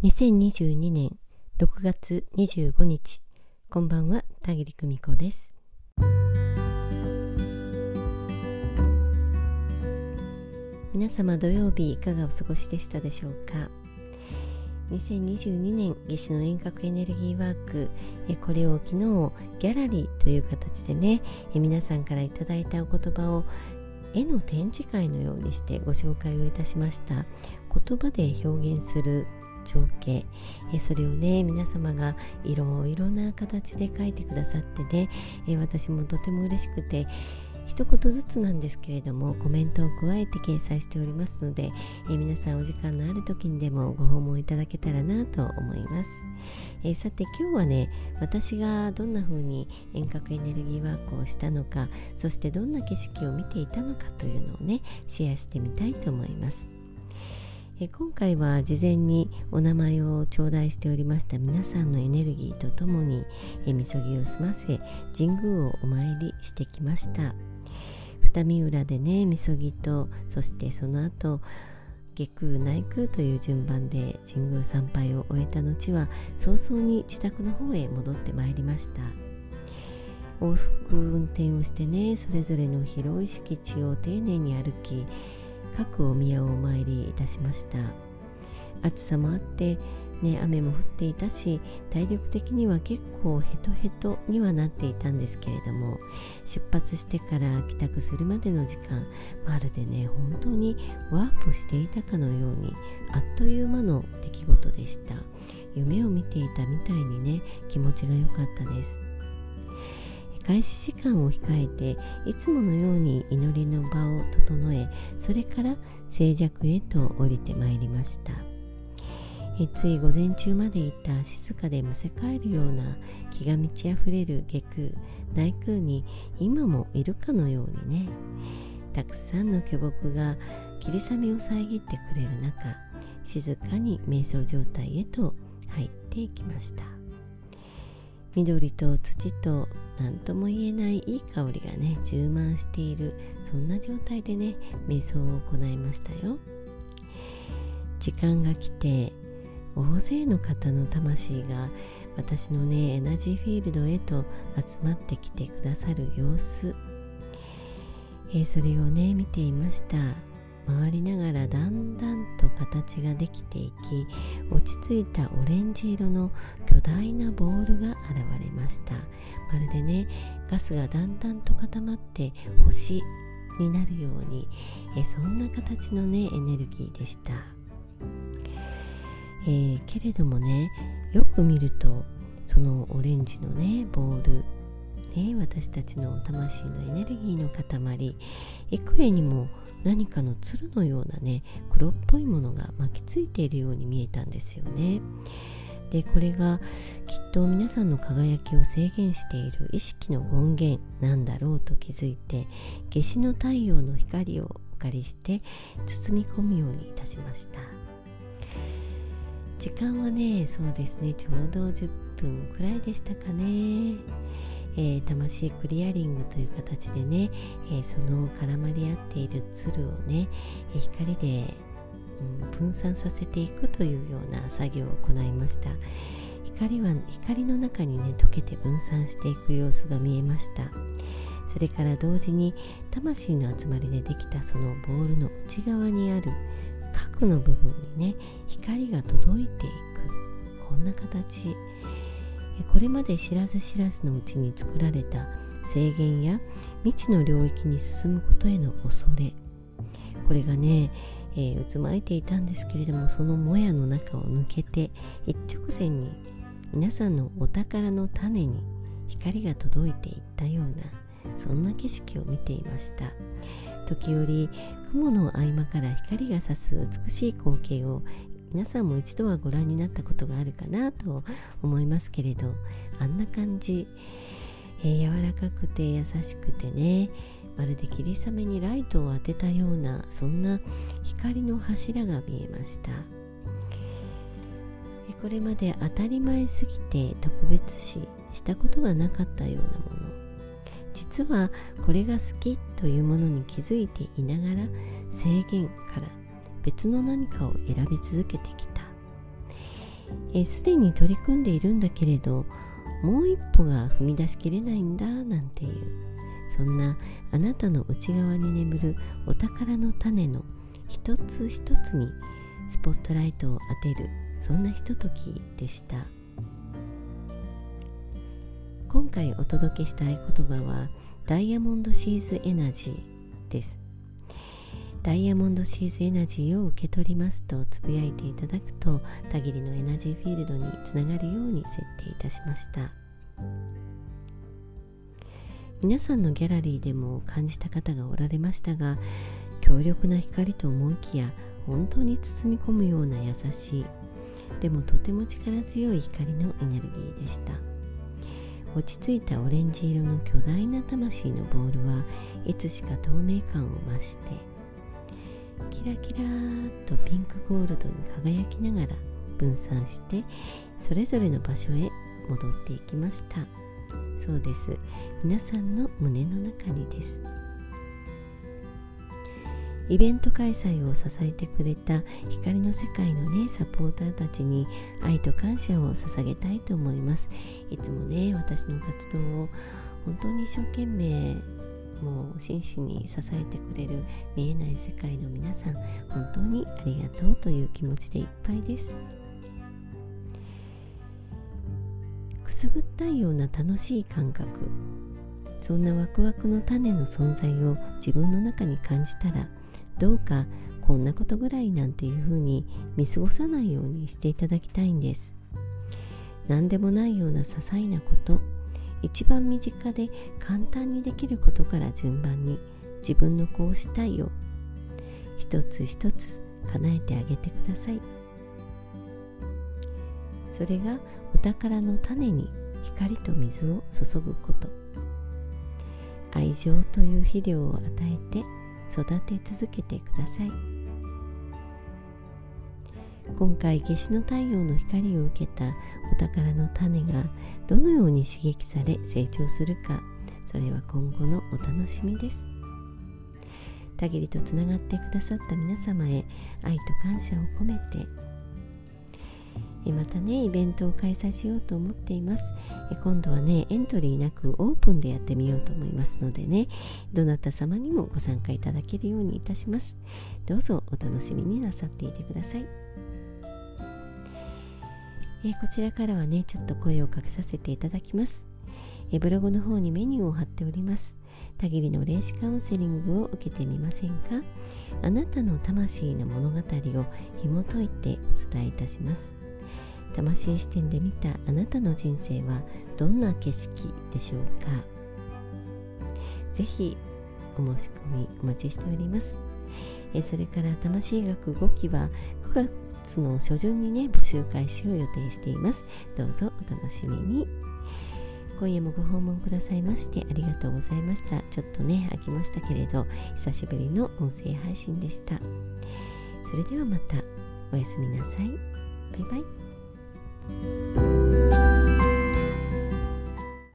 2022年6月25日。こんばんは田切久美子です。皆様土曜日いかがお過ごしでしたでしょうか？2022年夏至の遠隔エネルギーワーク。これを昨日ギャラリーという形でね皆さんからいただいたお言葉を絵の展示会のようにしてご紹介をいたしました。言葉で表現する情景えそれをね皆様がいろいろな形で書いてくださってねえ私もとても嬉しくて一言ずつなんですけれどもコメントを加えて掲載しておりますので、え皆さんお時間のある時にでもご訪問いただけたらなと思います、えさて今日はね私がどんな風に遠隔エネルギーワークをしたのかそしてどんな景色を見ていたのかというのをねシェアしてみたいと思います。え今回は事前にお名前を頂戴しておりました皆さんのエネルギーとともにえみそぎを済ませ神宮をお参りしてきました。二見浦でねみそぎとそしてその後下空内空という順番で神宮参拝を終えた後は早々に自宅の方へ戻ってまいりました。往復運転をしてねそれぞれの広い敷地を丁寧に歩き各お宮をお参りいたしました。暑さもあってね、雨も降っていたし体力的には結構ヘトヘトにはなっていたんですけれども出発してから帰宅するまでの時間まるでね本当にワープしていたかのようにあっという間の出来事でした。夢を見ていたみたいにね気持ちが良かったです。開始時間を控えていつものように祈りの場を整えそれから静寂へと降りてまいりました。えつい午前中までいた静かでむせ返るような気が満ち溢れる下空内空に今もいるかのようにね。たくさんの巨木が霧雨を遮ってくれる中静かに瞑想状態へと入っていきました。緑と土と何とも言えないいい香りがね充満しているそんな状態でね瞑想を行いましたよ。時間が来て大勢の方の魂が私のねエナジーフィールドへと集まってきてくださる様子、えー、それをね見ていました。回りながらだんだんと形ができていき落ち着いたオレンジ色の巨大なボールが現れました。まるでねガスがだんだんと固まって星になるようにえそんな形のねエネルギーでした、えー、けれどもねよく見るとそのオレンジのねボールね、私たちの魂のエネルギーの塊。幾重にも何かのつるのようなね黒っぽいものが巻きついているように見えたんですよね。でこれがきっと皆さんの輝きを制限している意識の権限なんだろうと気づいて夏至の太陽の光をお借りして包み込むようにいたしました。時間はねそうですねちょうど10分くらいでしたかね。えー、魂クリアリングという形でね、えー、その絡まり合っている鶴をね、え光で、うん、分散させていくというような作業を行いました。光は光の中にね溶けて分散していく様子が見えました。それから同時に魂の集まりでできたそのボールの内側にある核の部分にね光が届いていく。こんな形。これまで知らず知らずのうちに作られた制限や未知の領域に進むことへの恐れ。これがね、えー、渦巻いていたんですけれどもそのもやの中を抜けて一直線に皆さんのお宝の種に光が届いていったようなそんな景色を見ていました。時折雲の合間から光が差す美しい光景を皆さんも一度はご覧になったことがあるかなと思いますけれどあんな感じ、えー、柔らかくて優しくてねまるで霧雨にライトを当てたようなそんな光の柱が見えました。これまで当たり前すぎて特別視したことがなかったようなもの。実はこれが好きというものに気づいていながら制限から別の何かを選び続けてきた。すでに取り組んでいるんだけれどもう一歩が踏み出しきれないんだなんていうそんなあなたの内側に眠るお宝の種の一つ一つにスポットライトを当てるそんなひとときでした。今回お届けしたい言葉はダイヤモンドシーズエナジーです。ダイヤモンドシーズエナジーを受け取りますとつぶやいていただくとたぎりのエナジーフィールドにつながるように設定いたしました。皆さんのギャラリーでも感じた方がおられましたが強力な光と思いきや本当に包み込むような優しいでもとても力強い光のエネルギーでした。落ち着いたオレンジ色の巨大な魂のボールはいつしか透明感を増してキラキラーとピンクゴールドに輝きながら分散してそれぞれの場所へ戻っていきました。そうです。皆さんの胸の中にです。イベント開催を支えてくれた光の世界のねサポーターたちに愛と感謝を捧げたいと思います。いつもね私の活動を本当に一生懸命もう真摯に支えてくれる見えない世界の皆さん本当にありがとうという気持ちでいっぱいです。くすぐったいような楽しい感覚そんなワクワクの種の存在を自分の中に感じたらどうかこんなことぐらいなんていうふうに見過ごさないようにしていただきたいんです。何でもないような些細なこと。一番身近で簡単にできることから順番に自分のこうしたいを一つ一つ叶えてあげてください。それがお宝の種に光と水を注ぐこと。愛情という肥料を与えて育て続けてください。今回夏至の太陽の光を受けたお宝の種がどのように刺激され成長するかそれは今後のお楽しみです。たぎりとつながってくださった皆様へ愛と感謝を込めてまたねイベントを開催しようと思っています。今度はねエントリーなくオープンでやってみようと思いますのでねどなた様にもご参加いただけるようにいたします。どうぞお楽しみになさっていてください。えこちらからはねちょっと声をかけさせていただきます。えブログの方にメニューを貼っております。たぎりの霊視カウンセリングを受けてみませんか？あなたの魂の物語を紐解いてお伝えいたします。魂視点で見たあなたの人生はどんな景色でしょうか？ぜひお申し込みお待ちしております。えそれから魂学5期は9月の初旬にね募集開始を予定しています。どうぞお楽しみに。今夜もご訪問くださいましてありがとうございました。ちょっとね飽きましたけれど久しぶりの音声配信でした。それではまた。おやすみなさい。バイバイ。thank you